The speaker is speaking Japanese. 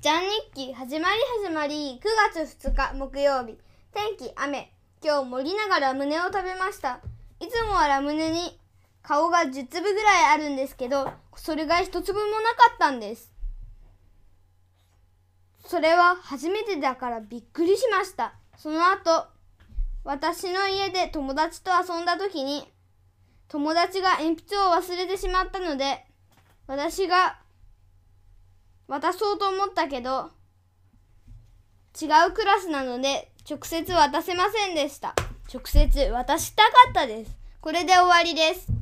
ちゃん日記始まり始まり9月2日木曜日。天気雨。今日盛りながら胸を食べました。いつもはラムネに顔が10粒ぐらいあるんですけどそれが1粒もなかったんです。それは初めてだからびっくりしました。その後私の家で友達と遊んだ時に友達が鉛筆を忘れてしまったので私が渡そうと思ったけど違うクラスなので直接渡せませんでした。直接渡したかったです。これで終わりです。